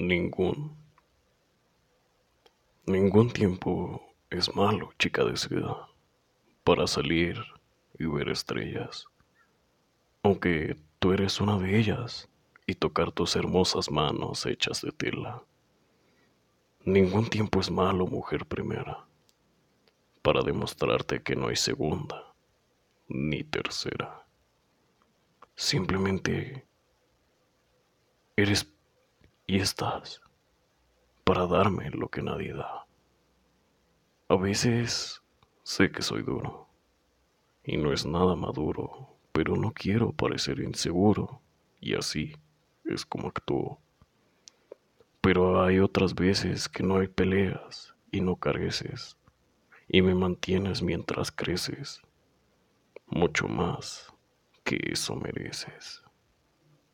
Ningún. Ningún tiempo es malo, chica deseada, para salir y ver estrellas. Aunque tú eres una de ellas y tocar tus hermosas manos hechas de tela. Ningún tiempo es malo, mujer primera, para demostrarte que no hay segunda ni tercera. Simplemente eres y estás para darme lo que nadie da. A veces sé que soy duro y no es nada maduro, pero no quiero parecer inseguro y así es como actúo. Pero hay otras veces que no hay peleas y no careces y me mantienes mientras creces, mucho más que eso mereces.